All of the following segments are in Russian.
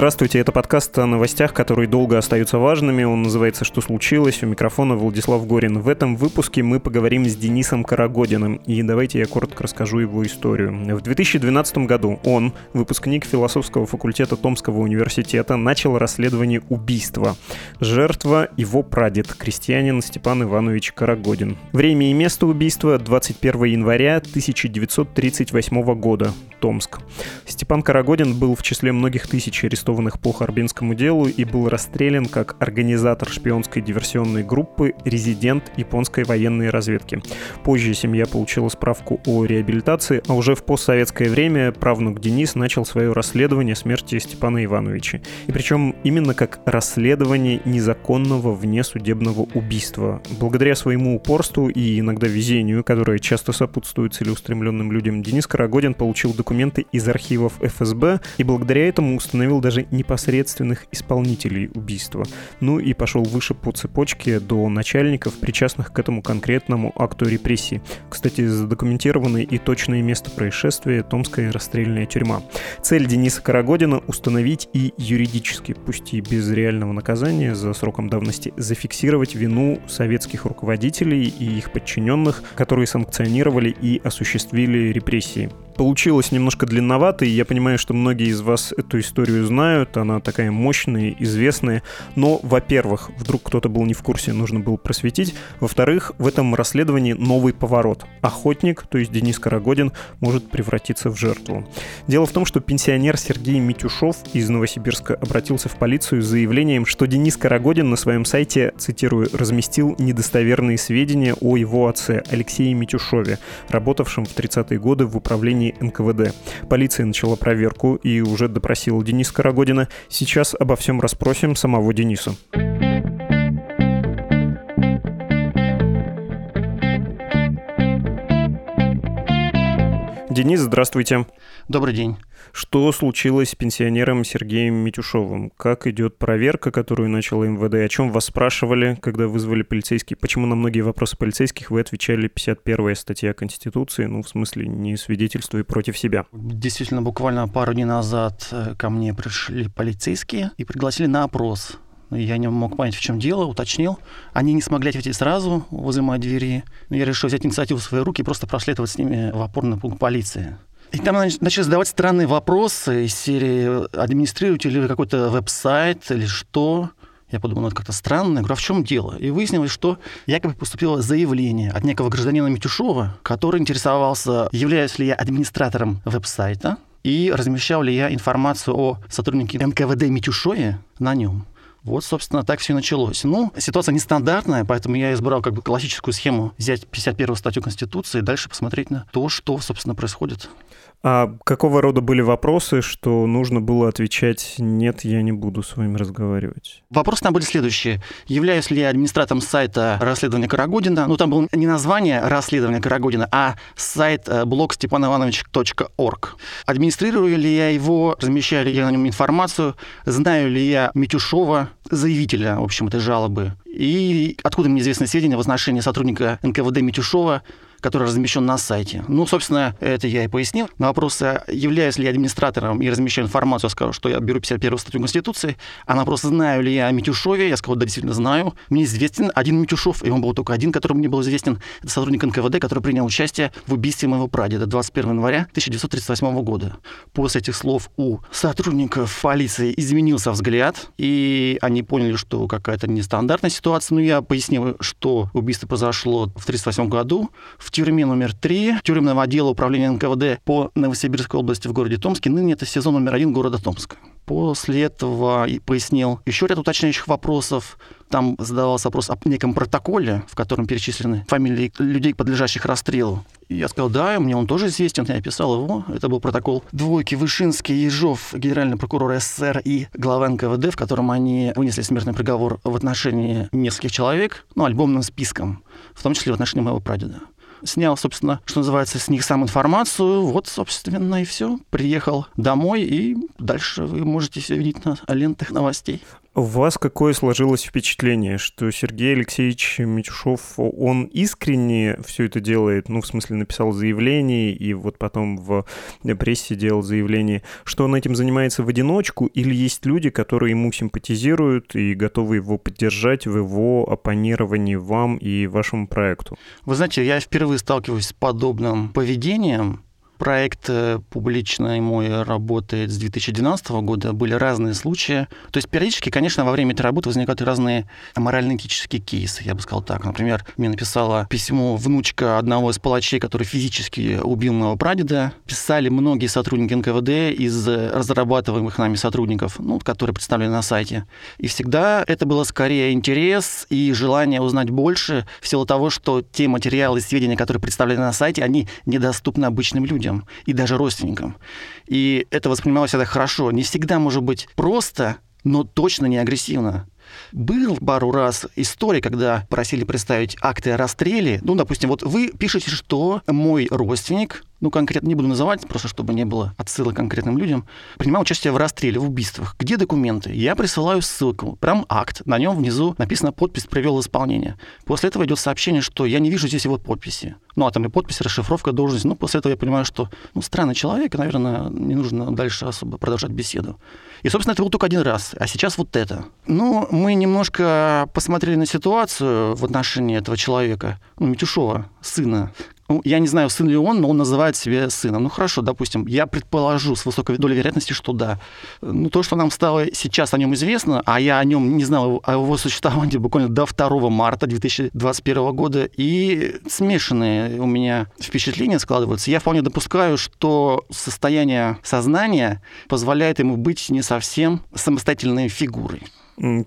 Здравствуйте, это подкаст о новостях, которые долго остаются важными. Он называется «Что случилось?». У микрофона Владислав Горин. В этом выпуске мы поговорим с Денисом Карагодиным. И давайте я коротко расскажу его историю. В 2012 году он, выпускник философского факультета Томского университета, начал расследование убийства. Жертва — его прадед, крестьянин Степан Иванович Карагодин. Время и место убийства — 21 января 1938 года. Томск. Степан Карагодин был в числе многих тысяч арестованных по Харбинскому делу и был расстрелян как организатор шпионской диверсионной группы, резидент японской военной разведки. Позже семья получила справку о реабилитации, а уже в постсоветское время правнук Денис начал свое расследование смерти Степана Ивановича. И причем именно как расследование незаконного внесудебного убийства. Благодаря своему упорству и иногда везению, которое часто сопутствует целеустремленным людям, Денис Карагодин получил документы из архивов ФСБ и благодаря этому установил даже непосредственных исполнителей убийства. Ну и пошел выше по цепочке до начальников, причастных к этому конкретному акту репрессий. Кстати, задокументировано и точное место происшествия — Томская расстрельная тюрьма. Цель Дениса Карагодина — установить и юридически, пусть и без реального наказания за сроком давности, зафиксировать вину советских руководителей и их подчиненных, которые санкционировали и осуществили репрессии. Получилось немножко длинновато, и я понимаю, что многие из вас эту историю знают, она такая мощная, известная. Но, во-первых, вдруг кто-то был не в курсе, нужно было просветить. Во-вторых, в этом расследовании новый поворот. Охотник, то есть Денис Карагодин, может превратиться в жертву. Дело в том, что пенсионер Сергей Митюшов из Новосибирска обратился в полицию с заявлением, что Денис Карагодин на своем сайте, цитирую, разместил недостоверные сведения о его отце Алексее Митюшове, работавшем в 30-е годы в управлении НКВД. Полиция начала проверку и уже допросила Дениса Карагодина. Сейчас обо всем расспросим самого Дениса. Денис, здравствуйте. Добрый день. Что случилось с пенсионером Сергеем Митюшовым? Как идет проверка, которую начала МВД? О чем вас спрашивали, когда вызвали полицейские? Почему на многие вопросы полицейских вы отвечали 51 статья Конституции? Ну, в смысле, не свидетельствуя против себя. Действительно, буквально пару дней назад э, ко мне пришли полицейские и пригласили на опрос. Я не мог понять, в чем дело, уточнил. Они не смогли ответить сразу возле моей двери. Я решил взять инициативу в свои руки и просто проследовать с ними в опорный пункт полиции. И там начали задавать странные вопросы из серии «Администрируете ли вы какой-то веб-сайт или что?» Я подумал, ну это как-то странно. Я говорю, а в чем дело? И выяснилось, что якобы поступило заявление от некого гражданина Митюшова, который интересовался, являюсь ли я администратором веб-сайта и размещал ли я информацию о сотруднике НКВД Митюшове на нем. Вот, собственно, так все и началось. Ну, ситуация нестандартная, поэтому я избрал как бы классическую схему взять 51 статью Конституции и дальше посмотреть на то, что, собственно, происходит. А какого рода были вопросы, что нужно было отвечать «нет, я не буду с вами разговаривать»? Вопросы там были следующие. Являюсь ли я администратором сайта расследования Карагодина? Ну, там было не название расследования Карагодина, а сайт э, блог степанованович.орг. Администрирую ли я его, размещаю ли я на нем информацию, знаю ли я Митюшова, заявителя, в общем, этой жалобы, и откуда мне известны сведения в отношении сотрудника НКВД Митюшова, который размещен на сайте. Ну, собственно, это я и пояснил. На вопрос, являюсь ли я администратором и размещаю информацию, я сказал, что я беру 51 статью Конституции. А на вопрос, знаю ли я о Митюшове, я сказал, да, действительно знаю. Мне известен один Митюшов, и он был только один, который мне был известен. Это сотрудник НКВД, который принял участие в убийстве моего прадеда 21 января 1938 года. После этих слов у сотрудников полиции изменился взгляд, и они поняли, что какая-то нестандартная ситуация. Но я пояснил, что убийство произошло в 1938 году в в тюрьме номер 3 тюремного отдела управления НКВД по Новосибирской области в городе Томске. Ныне это сезон номер один города Томска. После этого пояснил еще ряд уточняющих вопросов. Там задавался вопрос о неком протоколе, в котором перечислены фамилии людей, подлежащих расстрелу. И я сказал, да, мне он тоже известен, я описал его. Это был протокол двойки Вышинский, Ежов, генеральный прокурор СССР и глава НКВД, в котором они вынесли смертный приговор в отношении нескольких человек, ну, альбомным списком, в том числе в отношении моего прадеда снял, собственно, что называется, с них сам информацию. Вот, собственно, и все. Приехал домой, и дальше вы можете все видеть на лентах новостей. У вас какое сложилось впечатление, что Сергей Алексеевич Митюшов, он искренне все это делает, ну, в смысле, написал заявление и вот потом в прессе делал заявление, что он этим занимается в одиночку, или есть люди, которые ему симпатизируют и готовы его поддержать в его оппонировании вам и вашему проекту? Вы знаете, я впервые сталкиваюсь с подобным поведением, проект э, публичной мой работает с 2012 года, были разные случаи. То есть периодически, конечно, во время этой работы возникают разные морально-этические кейсы, я бы сказал так. Например, мне написала письмо внучка одного из палачей, который физически убил моего прадеда. Писали многие сотрудники НКВД из разрабатываемых нами сотрудников, ну, которые представлены на сайте. И всегда это было скорее интерес и желание узнать больше в силу того, что те материалы и сведения, которые представлены на сайте, они недоступны обычным людям людям и даже родственникам. И это воспринималось всегда хорошо. Не всегда может быть просто, но точно не агрессивно. Был пару раз история, когда просили представить акты о расстреле. Ну, допустим, вот вы пишете, что мой родственник ну, конкретно не буду называть, просто чтобы не было отсылок конкретным людям, принимал участие в расстреле, в убийствах. Где документы? Я присылаю ссылку, прям акт. На нем внизу написано подпись «Привел исполнение». После этого идет сообщение, что я не вижу здесь его подписи. Ну, а там и подпись, расшифровка, должность. Ну, после этого я понимаю, что, ну, странный человек, наверное, не нужно дальше особо продолжать беседу. И, собственно, это был только один раз. А сейчас вот это. Ну, мы немножко посмотрели на ситуацию в отношении этого человека, ну, Митюшова, сына, ну, я не знаю, сын ли он, но он называет себя сыном. Ну, хорошо, допустим, я предположу с высокой долей вероятности, что да. Ну, то, что нам стало сейчас о нем известно, а я о нем не знал, о его существовании буквально до 2 марта 2021 года, и смешанные у меня впечатления складываются. Я вполне допускаю, что состояние сознания позволяет ему быть не совсем самостоятельной фигурой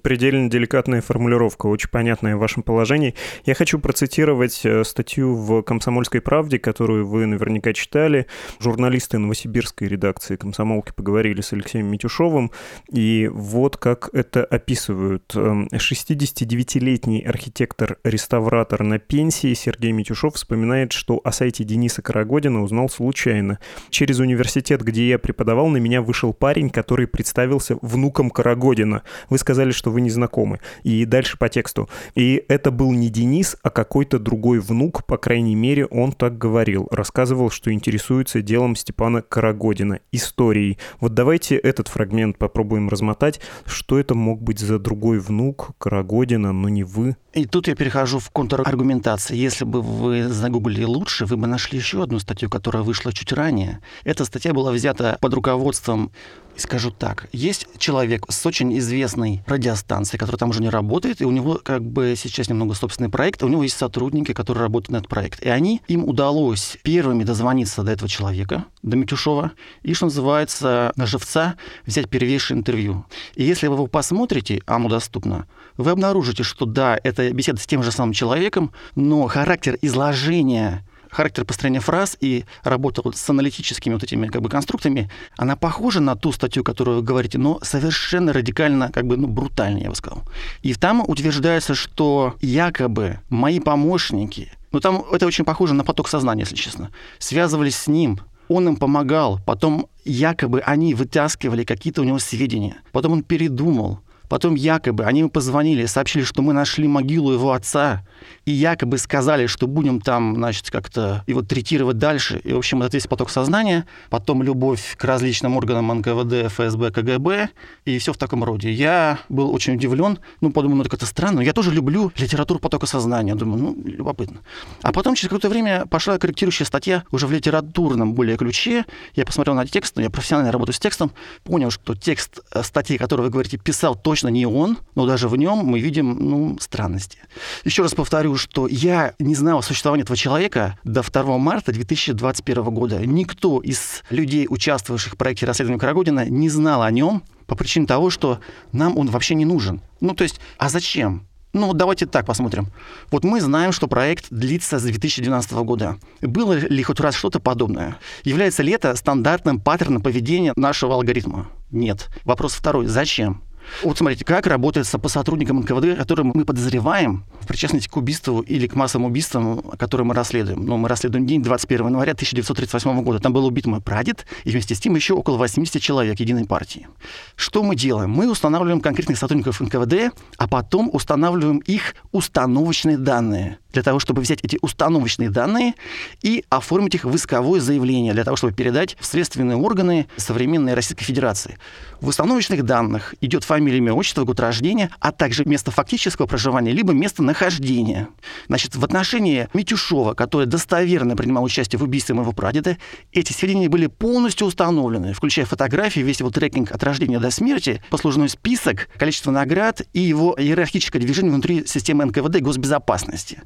предельно деликатная формулировка, очень понятная в вашем положении. Я хочу процитировать э, статью в «Комсомольской правде», которую вы наверняка читали. Журналисты новосибирской редакции «Комсомолки» поговорили с Алексеем Митюшовым, и вот как это описывают. 69-летний эм, архитектор-реставратор на пенсии Сергей Митюшов вспоминает, что о сайте Дениса Карагодина узнал случайно. Через университет, где я преподавал, на меня вышел парень, который представился внуком Карагодина. Вы сказали, сказали, что вы не знакомы. И дальше по тексту. И это был не Денис, а какой-то другой внук, по крайней мере, он так говорил. Рассказывал, что интересуется делом Степана Карагодина, историей. Вот давайте этот фрагмент попробуем размотать. Что это мог быть за другой внук Карагодина, но не вы? И тут я перехожу в контраргументацию. Если бы вы загуглили лучше, вы бы нашли еще одну статью, которая вышла чуть ранее. Эта статья была взята под руководством скажу так, есть человек с очень известной радиостанцией, которая там уже не работает, и у него как бы сейчас немного собственный проект, у него есть сотрудники, которые работают на этот проект. И они, им удалось первыми дозвониться до этого человека, до Митюшова, и, что называется, на живца взять первейшее интервью. И если вы его посмотрите, а оно доступно, вы обнаружите, что да, это беседа с тем же самым человеком, но характер изложения характер построения фраз и работа вот с аналитическими вот этими как бы конструктами, она похожа на ту статью, которую вы говорите, но совершенно радикально, как бы, ну, брутальнее, я бы сказал. И там утверждается, что якобы мои помощники, ну, там это очень похоже на поток сознания, если честно, связывались с ним, он им помогал, потом якобы они вытаскивали какие-то у него сведения, потом он передумал, Потом якобы они ему позвонили, сообщили, что мы нашли могилу его отца, и якобы сказали, что будем там, значит, как-то его третировать дальше. И, в общем, это весь поток сознания. Потом любовь к различным органам НКВД, ФСБ, КГБ, и все в таком роде. Я был очень удивлен, ну, подумал, ну, это как-то странно. Я тоже люблю литературу потока сознания. Думаю, ну, любопытно. А потом через какое-то время пошла корректирующая статья уже в литературном более ключе. Я посмотрел на текст, я профессионально работаю с текстом, понял, что текст э, статьи, которую вы говорите, писал точно точно не он, но даже в нем мы видим ну, странности. Еще раз повторю, что я не знал о существовании этого человека до 2 марта 2021 года. Никто из людей, участвовавших в проекте расследования Карагодина, не знал о нем по причине того, что нам он вообще не нужен. Ну, то есть, а зачем? Ну, давайте так посмотрим. Вот мы знаем, что проект длится с 2012 года. Было ли хоть раз что-то подобное? Является ли это стандартным паттерном поведения нашего алгоритма? Нет. Вопрос второй. Зачем? Вот смотрите, как работает по сотрудникам НКВД, которым мы подозреваем в причастности к убийству или к массовым убийствам, которые мы расследуем. Ну, мы расследуем день 21 января 1938 года. Там был убит мой прадед, и вместе с тем еще около 80 человек единой партии. Что мы делаем? Мы устанавливаем конкретных сотрудников НКВД, а потом устанавливаем их установочные данные для того, чтобы взять эти установочные данные и оформить их в исковое заявление, для того, чтобы передать в следственные органы современной Российской Федерации. В установочных данных идет фамилия, имя, отчество, год рождения, а также место фактического проживания, либо место нахождения. Значит, в отношении Митюшова, который достоверно принимал участие в убийстве моего прадеда, эти сведения были полностью установлены, включая фотографии, весь его трекинг от рождения до смерти, послужной список, количество наград и его иерархическое движение внутри системы НКВД и госбезопасности.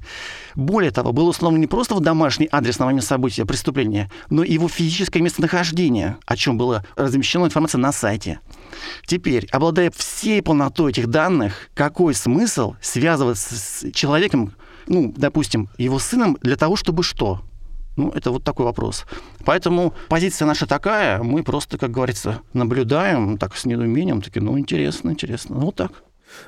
Более того, был установлен не просто домашний адрес на момент события преступления, но и его физическое местонахождение, о чем была размещена информация на сайте. Теперь, обладая всей полнотой этих данных, какой смысл связываться с человеком, ну, допустим, его сыном для того, чтобы что? Ну, это вот такой вопрос. Поэтому позиция наша такая, мы просто, как говорится, наблюдаем так с недоумением, такие, ну, интересно, интересно. Ну, вот так.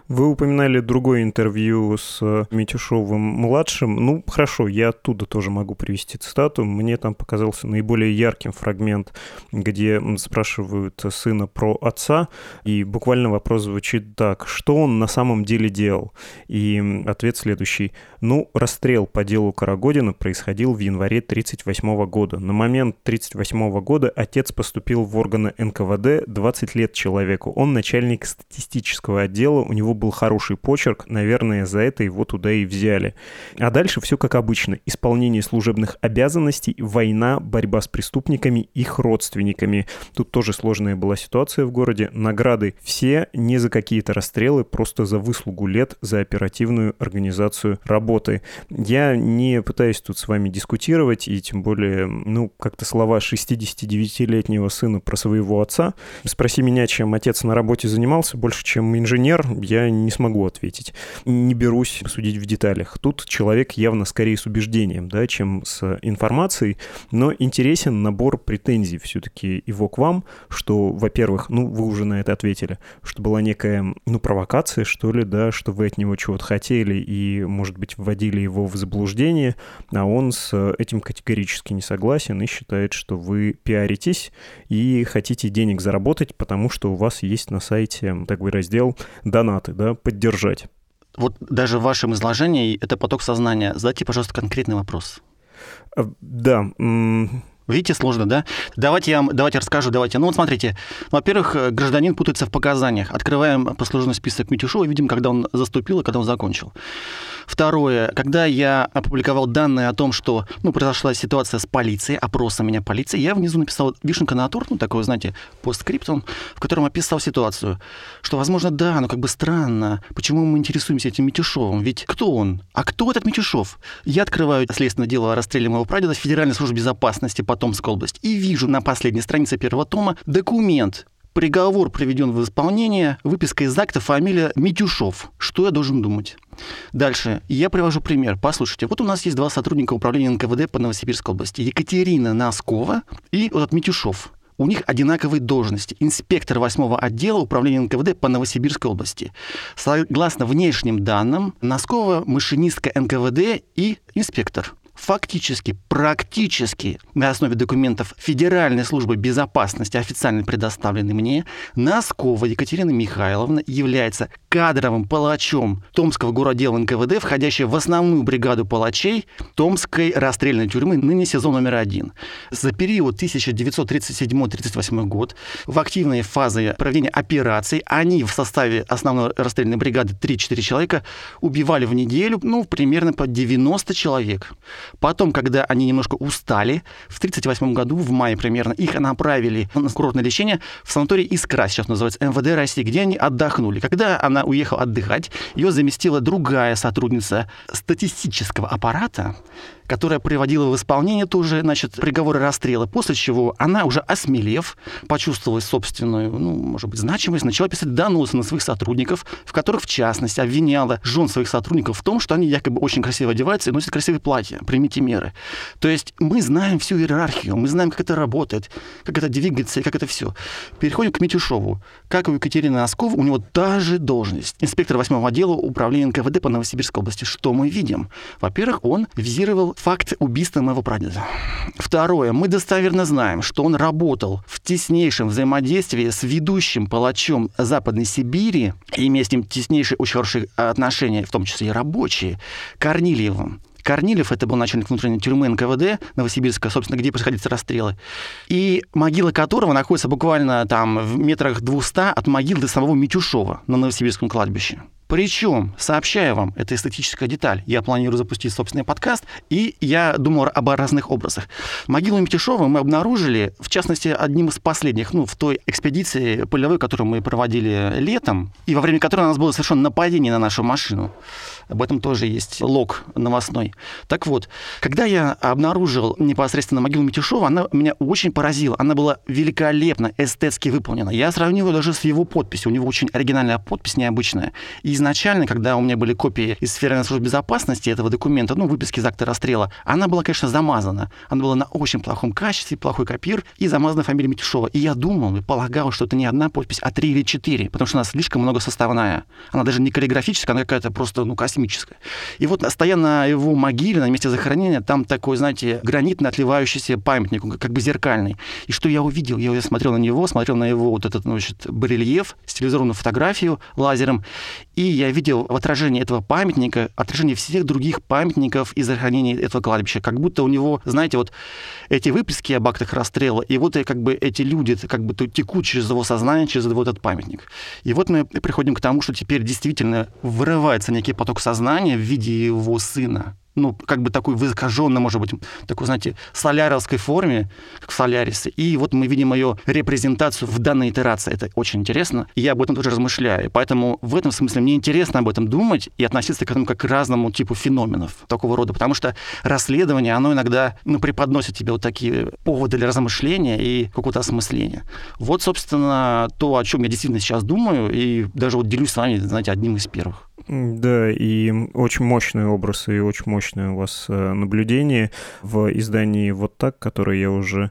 Вы упоминали другое интервью с э, Митюшовым-младшим. Ну, хорошо, я оттуда тоже могу привести цитату. Мне там показался наиболее ярким фрагмент, где спрашивают сына про отца, и буквально вопрос звучит так. Что он на самом деле делал? И ответ следующий. Ну, расстрел по делу Карагодина происходил в январе 1938 года. На момент 1938 года отец поступил в органы НКВД 20 лет человеку. Он начальник статистического отдела него был хороший почерк, наверное, за это его туда и взяли. А дальше все как обычно. Исполнение служебных обязанностей, война, борьба с преступниками, их родственниками. Тут тоже сложная была ситуация в городе. Награды все не за какие-то расстрелы, просто за выслугу лет, за оперативную организацию работы. Я не пытаюсь тут с вами дискутировать, и тем более, ну, как-то слова 69-летнего сына про своего отца. Спроси меня, чем отец на работе занимался, больше, чем инженер, я не смогу ответить. Не берусь судить в деталях. Тут человек явно скорее с убеждением, да, чем с информацией, но интересен набор претензий все-таки его к вам, что, во-первых, ну, вы уже на это ответили, что была некая, ну, провокация, что ли, да, что вы от него чего-то хотели и, может быть, вводили его в заблуждение, а он с этим категорически не согласен и считает, что вы пиаритесь и хотите денег заработать, потому что у вас есть на сайте такой раздел «Донат донаты, да, поддержать. Вот даже в вашем изложении это поток сознания. Задайте, пожалуйста, конкретный вопрос. А, да. Видите, сложно, да? Давайте я вам, давайте расскажу, давайте. Ну вот смотрите, во-первых, э, гражданин путается в показаниях. Открываем послужной список Митюшова и видим, когда он заступил и когда он закончил. Второе, когда я опубликовал данные о том, что ну, произошла ситуация с полицией, опросом меня полиции, я внизу написал вишенка на торт, ну, такой, знаете, постскриптум, в котором описал ситуацию, что, возможно, да, но как бы странно, почему мы интересуемся этим Митюшовым, ведь кто он? А кто этот Митюшов? Я открываю следственное дело о расстреле моего прадеда в Федеральной службе безопасности Потомской области и вижу на последней странице первого тома документ, Приговор приведен в исполнение, выписка из акта, фамилия Митюшов. Что я должен думать? Дальше. Я привожу пример. Послушайте, вот у нас есть два сотрудника управления НКВД по Новосибирской области. Екатерина Носкова и вот Митюшов. У них одинаковые должности. Инспектор 8 отдела управления НКВД по Новосибирской области. Согласно внешним данным, Носкова машинистка НКВД и инспектор фактически, практически на основе документов Федеральной службы безопасности, официально предоставленной мне, Носкова Екатерина Михайловна является кадровым палачом Томского городдела НКВД, входящей в основную бригаду палачей Томской расстрельной тюрьмы, ныне сезон номер один. За период 1937-1938 год в активной фазе проведения операций они в составе основной расстрельной бригады 3-4 человека убивали в неделю, ну, примерно по 90 человек. Потом, когда они немножко устали, в 1938 году, в мае примерно, их направили на курортное лечение в санаторий «Искра», сейчас называется МВД России, где они отдохнули. Когда она уехала отдыхать, ее заместила другая сотрудница статистического аппарата, которая приводила в исполнение тоже, значит, приговоры расстрела, после чего она уже осмелев, почувствовала собственную, ну, может быть, значимость, начала писать доносы на своих сотрудников, в которых, в частности, обвиняла жен своих сотрудников в том, что они якобы очень красиво одеваются и носят красивые платья. Примите меры. То есть мы знаем всю иерархию, мы знаем, как это работает, как это двигается и как это все. Переходим к Митюшову. Как у Екатерины Оскова, у него та же должность. Инспектор 8 отдела управления НКВД по Новосибирской области. Что мы видим? Во-первых, он визировал факт убийства моего прадеда. Второе. Мы достоверно знаем, что он работал в теснейшем взаимодействии с ведущим палачом Западной Сибири, имея с ним теснейшие, очень хорошие отношения, в том числе и рабочие, Корнилиевым. Корнилев, это был начальник внутренней тюрьмы НКВД Новосибирска, собственно, где происходили расстрелы, и могила которого находится буквально там в метрах 200 от могилы самого Митюшова на Новосибирском кладбище. Причем, сообщаю вам, это эстетическая деталь, я планирую запустить собственный подкаст, и я думал об разных образах. Могилу Митюшова мы обнаружили, в частности, одним из последних, ну, в той экспедиции полевой, которую мы проводили летом, и во время которой у нас было совершенно нападение на нашу машину. Об этом тоже есть лог новостной. Так вот, когда я обнаружил непосредственно могилу Митюшова, она меня очень поразила. Она была великолепно, эстетски выполнена. Я сравнил ее даже с его подписью. У него очень оригинальная подпись, необычная. И изначально, когда у меня были копии из Федеральной службы безопасности этого документа, ну, выписки из акта расстрела, она была, конечно, замазана. Она была на очень плохом качестве, плохой копир и замазана фамилия Митюшова. И я думал и полагал, что это не одна подпись, а три или четыре, потому что она слишком многосоставная. Она даже не каллиграфическая, она какая-то просто, ну, космическая. И вот стоя на его могиле, на месте захоронения, там такой, знаете, гранитно отливающийся памятник, как бы зеркальный. И что я увидел? Я смотрел на него, смотрел на его вот этот, значит, барельеф, стилизованную фотографию лазером, и я видел в отражении этого памятника отражение всех других памятников из захоронения этого кладбища. Как будто у него, знаете, вот эти выписки об актах расстрела, и вот как бы эти люди как бы текут через его сознание, через вот этот памятник. И вот мы приходим к тому, что теперь действительно вырывается некий поток сознания в виде его сына ну, как бы такой в может быть, такой, знаете, соляровской форме, как в Солярисе. И вот мы видим ее репрезентацию в данной итерации. Это очень интересно. И я об этом тоже размышляю. Поэтому в этом смысле мне интересно об этом думать и относиться к этому как к разному типу феноменов такого рода. Потому что расследование, оно иногда ну, преподносит тебе вот такие поводы для размышления и какого-то осмысления. Вот, собственно, то, о чем я действительно сейчас думаю, и даже вот делюсь с вами, знаете, одним из первых. Да, и очень мощный образ и очень мощное у вас э, наблюдение в издании «Вот так», которое я уже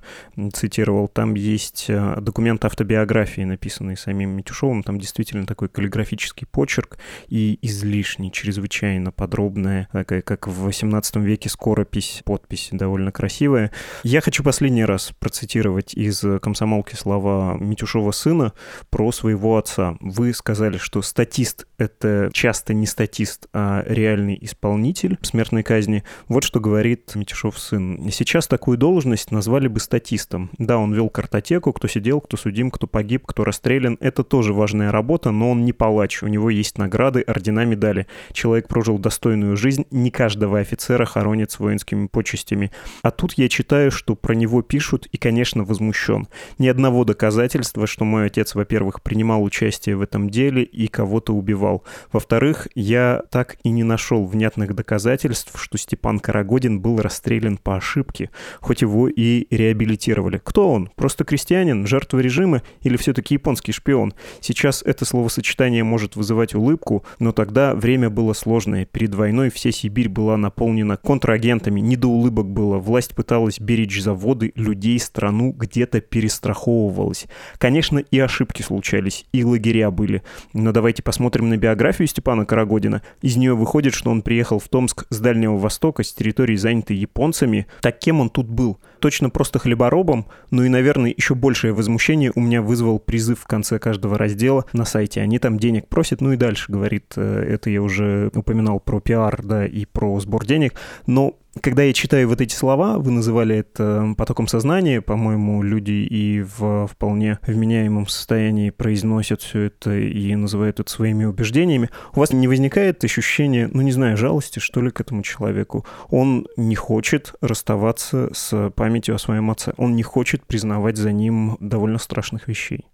цитировал. Там есть э, документ автобиографии, написанный самим Митюшовым. Там действительно такой каллиграфический почерк и излишний, чрезвычайно подробная, такая, как в 18 веке скоропись, подпись довольно красивая. Я хочу последний раз процитировать из «Комсомолки» слова Митюшова сына про своего отца. Вы сказали, что статист — это часто часто не статист, а реальный исполнитель смертной казни. Вот что говорит Митишов сын. Сейчас такую должность назвали бы статистом. Да, он вел картотеку, кто сидел, кто судим, кто погиб, кто расстрелян. Это тоже важная работа, но он не палач. У него есть награды, ордена, медали. Человек прожил достойную жизнь, не каждого офицера хоронят с воинскими почестями. А тут я читаю, что про него пишут и, конечно, возмущен. Ни одного доказательства, что мой отец, во-первых, принимал участие в этом деле и кого-то убивал. Во-вторых, во-вторых, я так и не нашел внятных доказательств, что Степан Карагодин был расстрелян по ошибке, хоть его и реабилитировали. Кто он? Просто крестьянин, жертва режима или все-таки японский шпион? Сейчас это словосочетание может вызывать улыбку, но тогда время было сложное. Перед войной вся Сибирь была наполнена контрагентами, не до улыбок было. Власть пыталась беречь заводы, людей, страну, где-то перестраховывалась. Конечно, и ошибки случались, и лагеря были. Но давайте посмотрим на биографию Степана Карагодина. Из нее выходит, что он приехал в Томск с Дальнего Востока, с территории, занятой японцами. Так кем он тут был? Точно просто хлеборобом, ну и, наверное, еще большее возмущение у меня вызвал призыв в конце каждого раздела на сайте. Они там денег просят, ну и дальше, говорит, э, это я уже упоминал про пиар, да, и про сбор денег, но когда я читаю вот эти слова, вы называли это потоком сознания, по-моему, люди и в вполне вменяемом состоянии произносят все это и называют это своими убеждениями, у вас не возникает ощущение, ну не знаю, жалости, что ли, к этому человеку? Он не хочет расставаться с памятью о своем отце, он не хочет признавать за ним довольно страшных вещей.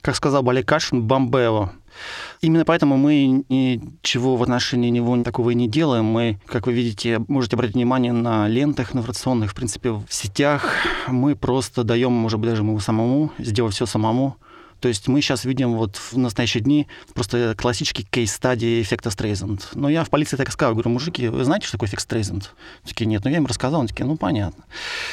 Как сказал Баликашин, бомбео. Именно поэтому мы ничего в отношении него такого и не делаем. Мы, как вы видите, можете обратить внимание на лентах информационных, в принципе, в сетях. Мы просто даем, может быть, даже ему самому, сделать все самому. То есть мы сейчас видим вот в настоящие дни просто классический кейс-стадии эффекта Стрейзенд. Но я в полиции так и сказал, говорю, мужики, вы знаете, что такое эффект Стрейзенд? Такие, нет, ну я им рассказал, они такие, ну понятно.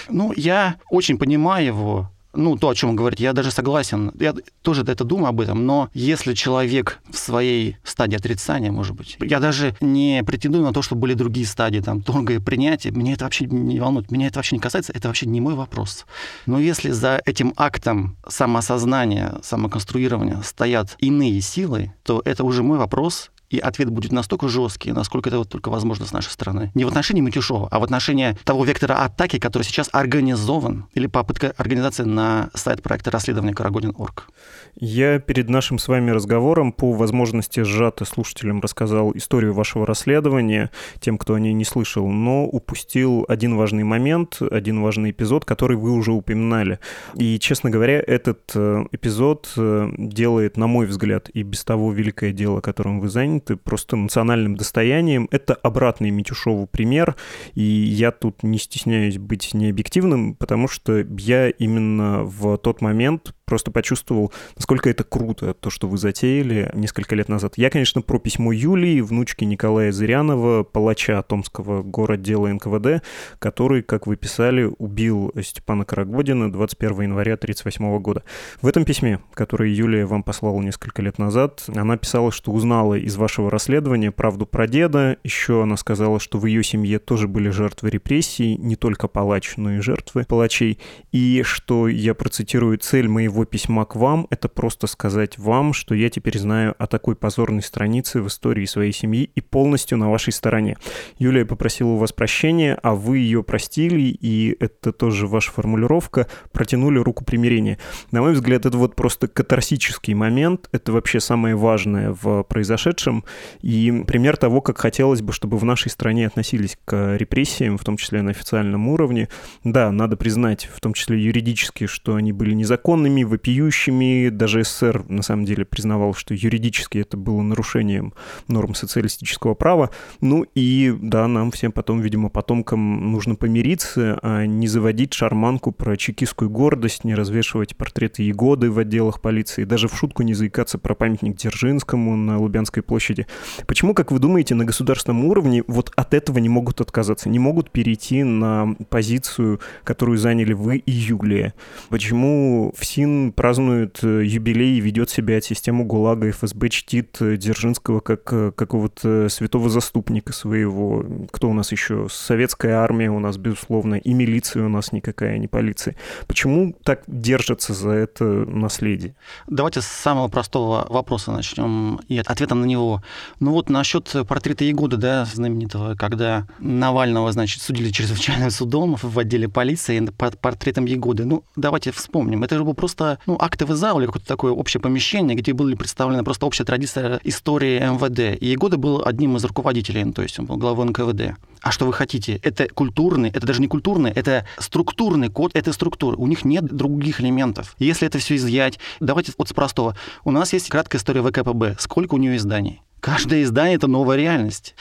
Ну, я очень понимаю его, ну, то, о чем он говорит, я даже согласен. Я тоже это думаю об этом, но если человек в своей стадии отрицания, может быть, я даже не претендую на то, что были другие стадии, там, тонкое принятие, меня это вообще не волнует, меня это вообще не касается, это вообще не мой вопрос. Но если за этим актом самоосознания, самоконструирования стоят иные силы, то это уже мой вопрос, и ответ будет настолько жесткий, насколько это вот только возможно с нашей стороны. Не в отношении Матюшова, а в отношении того вектора атаки, который сейчас организован, или попытка организации на сайт проекта расследования Карагодин.орг. Я перед нашим с вами разговором по возможности сжато слушателям рассказал историю вашего расследования, тем, кто о ней не слышал, но упустил один важный момент, один важный эпизод, который вы уже упоминали. И, честно говоря, этот э, эпизод э, делает, на мой взгляд, и без того великое дело, которым вы заняты, моменты просто национальным достоянием. Это обратный Митюшову пример, и я тут не стесняюсь быть необъективным, потому что я именно в тот момент просто почувствовал, насколько это круто, то, что вы затеяли несколько лет назад. Я, конечно, про письмо Юлии, внучки Николая Зырянова, палача Томского городдела НКВД, который, как вы писали, убил Степана Карагодина 21 января 1938 года. В этом письме, которое Юлия вам послала несколько лет назад, она писала, что узнала из вашего расследования правду про деда. Еще она сказала, что в ее семье тоже были жертвы репрессий, не только палач, но и жертвы палачей. И что, я процитирую, цель моего моего письма к вам — это просто сказать вам, что я теперь знаю о такой позорной странице в истории своей семьи и полностью на вашей стороне. Юлия попросила у вас прощения, а вы ее простили, и это тоже ваша формулировка, протянули руку примирения. На мой взгляд, это вот просто катарсический момент, это вообще самое важное в произошедшем, и пример того, как хотелось бы, чтобы в нашей стране относились к репрессиям, в том числе на официальном уровне. Да, надо признать, в том числе юридически, что они были незаконными, вопиющими. Даже СССР, на самом деле, признавал, что юридически это было нарушением норм социалистического права. Ну и, да, нам всем потом, видимо, потомкам нужно помириться, а не заводить шарманку про чекистскую гордость, не развешивать портреты Егоды в отделах полиции, даже в шутку не заикаться про памятник Дзержинскому на Лубянской площади. Почему, как вы думаете, на государственном уровне вот от этого не могут отказаться, не могут перейти на позицию, которую заняли вы и Юлия? Почему ФСИН празднует э, юбилей и ведет себя от систему ГУЛАГа, ФСБ чтит э, Дзержинского как э, какого-то святого заступника своего. Кто у нас еще? Советская армия у нас, безусловно, и милиция у нас никакая, не полиция. Почему так держатся за это наследие? Давайте с самого простого вопроса начнем и ответом на него. Ну вот насчет портрета Егоды, да, знаменитого, когда Навального, значит, судили чрезвычайным судом в отделе полиции под портретом Егоды. Ну, давайте вспомним. Это же был просто ну, актовый зал или какое-то такое общее помещение, где были представлены просто общая традиция истории МВД. И Егода был одним из руководителей, ну, то есть он был главой НКВД. А что вы хотите? Это культурный, это даже не культурный, это структурный код этой структуры. У них нет других элементов. Если это все изъять, давайте вот с простого. У нас есть краткая история ВКПБ. Сколько у нее изданий? Каждое издание — это новая реальность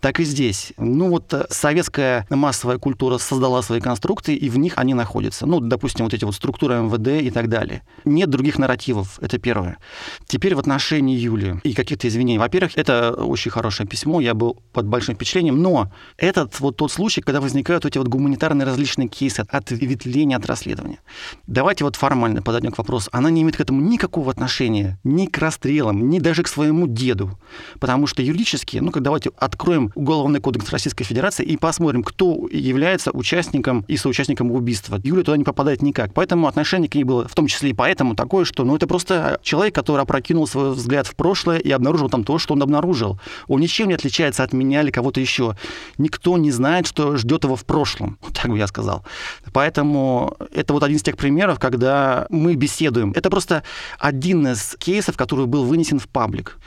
так и здесь. Ну вот э, советская массовая культура создала свои конструкции, и в них они находятся. Ну, допустим, вот эти вот структуры МВД и так далее. Нет других нарративов, это первое. Теперь в отношении Юли и каких-то извинений. Во-первых, это очень хорошее письмо, я был под большим впечатлением, но этот вот тот случай, когда возникают эти вот гуманитарные различные кейсы от ветвления от расследования. Давайте вот формально подойдем к вопросу. Она не имеет к этому никакого отношения, ни к расстрелам, ни даже к своему деду. Потому что юридически, ну, как давайте откроем Уголовный кодекс Российской Федерации и посмотрим, кто является участником и соучастником убийства. Юля туда не попадает никак. Поэтому отношение к ней было в том числе и поэтому такое, что ну, это просто человек, который опрокинул свой взгляд в прошлое и обнаружил там то, что он обнаружил. Он ничем не отличается от меня или кого-то еще. Никто не знает, что ждет его в прошлом. Так бы я сказал. Поэтому это вот один из тех примеров, когда мы беседуем. Это просто один из кейсов, который был вынесен в паблик.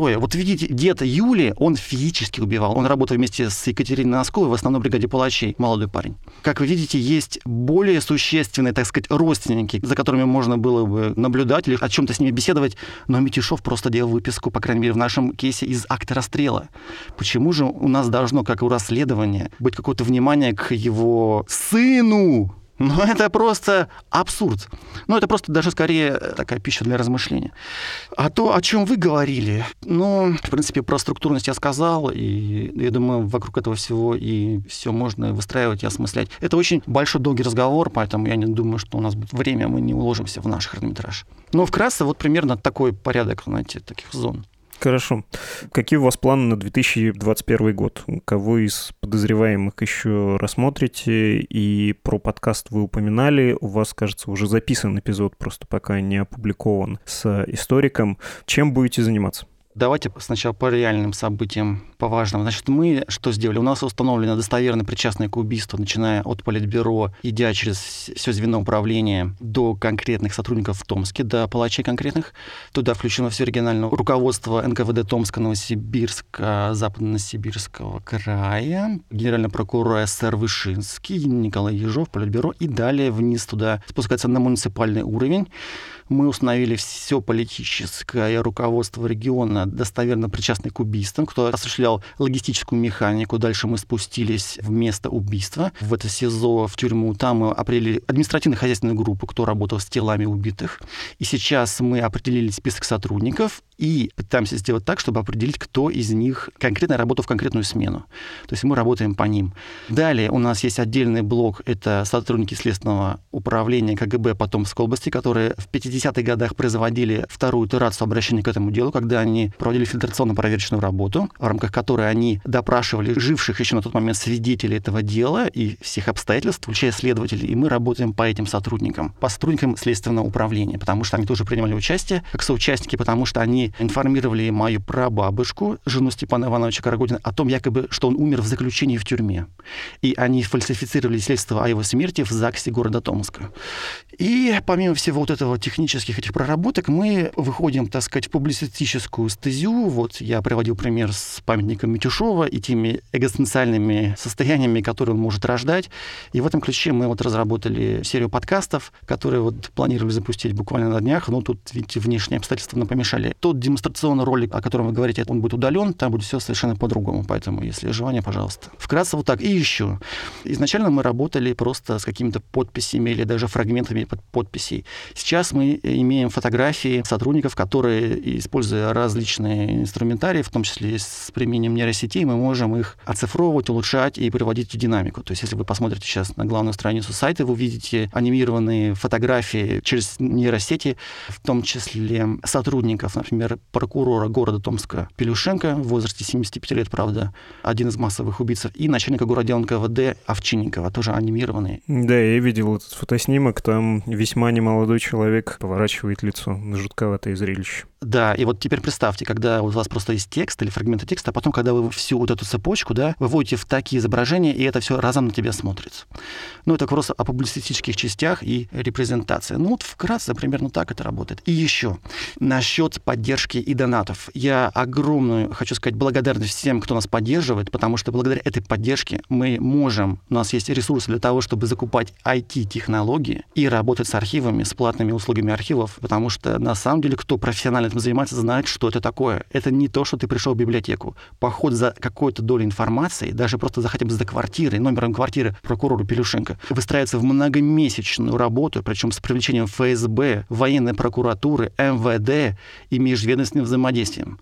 Второе. Вот видите, дед Юли, он физически убивал. Он работал вместе с Екатериной Носковой в основной бригаде палачей. Молодой парень. Как вы видите, есть более существенные, так сказать, родственники, за которыми можно было бы наблюдать или о чем-то с ними беседовать. Но Митюшов просто делал выписку, по крайней мере, в нашем кейсе из акта расстрела. Почему же у нас должно, как у расследования, быть какое-то внимание к его сыну? Но ну, это просто абсурд. Ну, это просто даже скорее такая пища для размышления. А то, о чем вы говорили, ну, в принципе, про структурность я сказал, и я думаю, вокруг этого всего и все можно выстраивать и осмыслять. Это очень большой долгий разговор, поэтому я не думаю, что у нас будет время, мы не уложимся в наш хронометраж. Но вкратце вот примерно такой порядок, знаете, таких зон. Хорошо. Какие у вас планы на 2021 год? Кого из подозреваемых еще рассмотрите? И про подкаст вы упоминали. У вас, кажется, уже записан эпизод, просто пока не опубликован с историком. Чем будете заниматься? Давайте сначала по реальным событиям, по важным. Значит, мы что сделали? У нас установлено достоверно причастное к убийству, начиная от Политбюро, идя через все звено управления до конкретных сотрудников в Томске, до палачей конкретных. Туда включено все региональное руководство НКВД Томска, Новосибирска, Западно-Сибирского края, генеральный прокурор СССР Вышинский, Николай Ежов, Политбюро, и далее вниз туда спускается на муниципальный уровень мы установили все политическое руководство региона, достоверно причастное к убийствам, кто осуществлял логистическую механику. Дальше мы спустились в место убийства, в это СИЗО, в тюрьму. Там мы определили административно-хозяйственную группу, кто работал с телами убитых. И сейчас мы определили список сотрудников и пытаемся сделать так, чтобы определить, кто из них конкретно работал в конкретную смену. То есть мы работаем по ним. Далее у нас есть отдельный блок, это сотрудники Следственного управления КГБ Потомской области, которые в 50-х годах производили вторую итерацию обращения к этому делу, когда они проводили фильтрационно-проверочную работу, в рамках которой они допрашивали живших еще на тот момент свидетелей этого дела и всех обстоятельств, включая следователей. И мы работаем по этим сотрудникам, по сотрудникам Следственного управления, потому что они тоже принимали участие как соучастники, потому что они информировали мою прабабушку, жену Степана Ивановича Карагодина, о том якобы, что он умер в заключении в тюрьме. И они фальсифицировали свидетельство о его смерти в ЗАГСе города Томска. И помимо всего вот этого технических этих проработок, мы выходим, так сказать, в публицистическую стезю. Вот я приводил пример с памятником Митюшова и теми экзистенциальными состояниями, которые он может рождать. И в этом ключе мы вот разработали серию подкастов, которые вот планировали запустить буквально на днях, но тут, видите, внешние обстоятельства нам помешали. Тот демонстрационный ролик, о котором вы говорите, он будет удален, там будет все совершенно по-другому. Поэтому, если желание, пожалуйста. Вкратце вот так. И еще. Изначально мы работали просто с какими-то подписями или даже фрагментами под подписей. Сейчас мы имеем фотографии сотрудников, которые, используя различные инструментарии, в том числе с применением нейросетей, мы можем их оцифровывать, улучшать и приводить в динамику. То есть, если вы посмотрите сейчас на главную страницу сайта, вы увидите анимированные фотографии через нейросети, в том числе сотрудников, например, прокурора города Томска Пелюшенко в возрасте 75 лет, правда, один из массовых убийц, и начальника города НКВД Овчинникова, тоже анимированный. Да, я видел этот фотоснимок, там весьма немолодой человек поворачивает лицо, жутковатое зрелище. Да, и вот теперь представьте, когда у вас просто есть текст или фрагменты текста, а потом, когда вы всю вот эту цепочку, да, выводите в такие изображения, и это все разом на тебя смотрится. Ну, это просто о публицистических частях и репрезентации. Ну, вот вкратце примерно так это работает. И еще насчет поддержки и донатов. Я огромную, хочу сказать, благодарность всем, кто нас поддерживает, потому что благодаря этой поддержке мы можем, у нас есть ресурсы для того, чтобы закупать IT-технологии и работать с архивами, с платными услугами архивов, потому что на самом деле кто профессионально этим занимается, знает, что это такое. Это не то, что ты пришел в библиотеку. Поход за какой-то долей информации, даже просто за хотя бы за квартирой, номером квартиры прокурора Пелюшенко, выстраивается в многомесячную работу, причем с привлечением ФСБ, военной прокуратуры, МВД и межведомственным взаимодействием.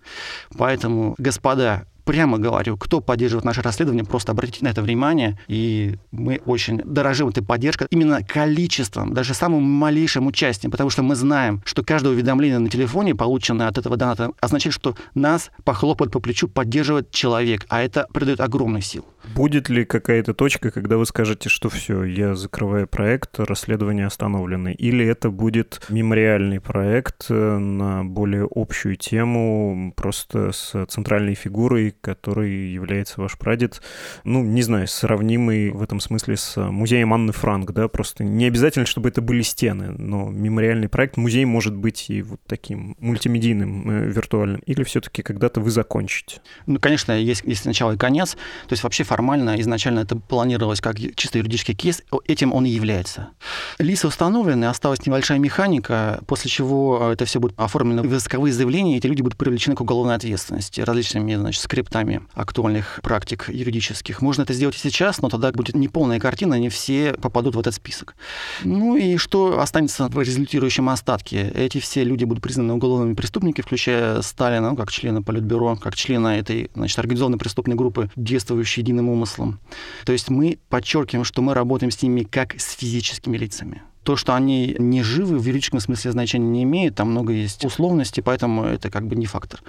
Поэтому, господа, прямо говорю, кто поддерживает наше расследование, просто обратите на это внимание, и мы очень дорожим этой поддержкой именно количеством, даже самым малейшим участием, потому что мы знаем, что каждое уведомление на телефоне, полученное от этого доната, означает, что нас похлопают по плечу, поддерживает человек, а это придает огромный сил. Будет ли какая-то точка, когда вы скажете, что все, я закрываю проект, расследование остановлено? Или это будет мемориальный проект э, на более общую тему, просто с центральной фигурой, который является ваш прадед, ну, не знаю, сравнимый в этом смысле с музеем Анны Франк, да, просто не обязательно, чтобы это были стены, но мемориальный проект, музей может быть и вот таким мультимедийным, э, виртуальным, или все-таки когда-то вы закончите? Ну, конечно, есть, есть начало и конец, то есть вообще формально изначально это планировалось как чисто юридический кейс, этим он и является. Лисы установлены, осталась небольшая механика, после чего это все будет оформлено в исковые заявления, эти люди будут привлечены к уголовной ответственности различными значит, скриптами актуальных практик юридических. Можно это сделать и сейчас, но тогда будет неполная картина, не все попадут в этот список. Ну и что останется в результирующем остатке? Эти все люди будут признаны уголовными преступниками, включая Сталина, ну, как члена Политбюро, как члена этой значит, организованной преступной группы, действующей единым умыслом. То есть мы подчеркиваем, что мы работаем с ними как с физическими лицами. То, что они не живы, в юридическом смысле значения не имеет, там много есть условностей, поэтому это как бы не фактор.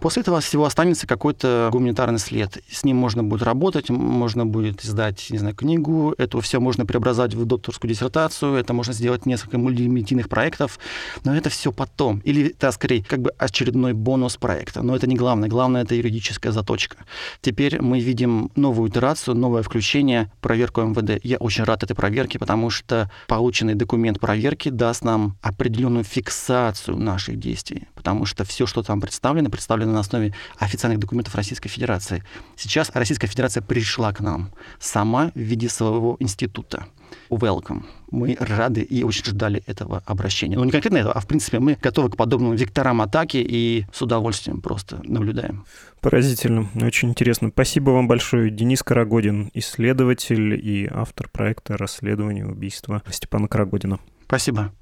После этого всего останется какой-то гуманитарный след. С ним можно будет работать, можно будет издать, не знаю, книгу, это все можно преобразовать в докторскую диссертацию, это можно сделать несколько мультимедийных проектов, но это все потом. Или, это скорее, как бы очередной бонус проекта. Но это не главное. Главное — это юридическая заточка. Теперь мы видим новую итерацию, новое включение, проверку МВД. Я очень рад этой проверке, потому что официальный документ проверки даст нам определенную фиксацию наших действий, потому что все, что там представлено, представлено на основе официальных документов Российской Федерации. Сейчас Российская Федерация пришла к нам сама в виде своего института. Welcome. Мы рады и очень ждали этого обращения. Ну, не конкретно этого, а в принципе мы готовы к подобным векторам атаки и с удовольствием просто наблюдаем. Поразительно, очень интересно. Спасибо вам большое. Денис Карагодин, исследователь и автор проекта расследования убийства Степана Карагодина. Спасибо.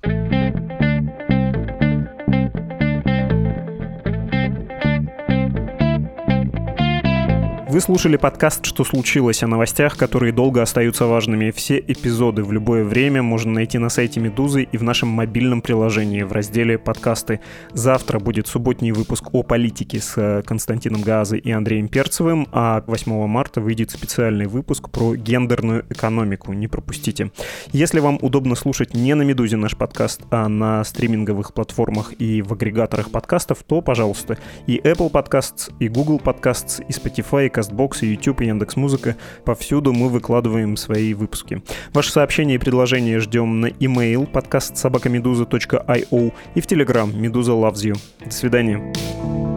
Вы слушали подкаст «Что случилось?» о новостях, которые долго остаются важными. Все эпизоды в любое время можно найти на сайте «Медузы» и в нашем мобильном приложении в разделе «Подкасты». Завтра будет субботний выпуск о политике с э, Константином Газой и Андреем Перцевым, а 8 марта выйдет специальный выпуск про гендерную экономику. Не пропустите. Если вам удобно слушать не на «Медузе» наш подкаст, а на стриминговых платформах и в агрегаторах подкастов, то, пожалуйста, и Apple Podcasts, и Google Podcasts, и Spotify, и Castbox, YouTube и Яндекс.Музыка. Повсюду мы выкладываем свои выпуски. Ваши сообщения и предложения ждем на email подкаст собакамедуза.io и в Telegram Медуза Loves You. До свидания.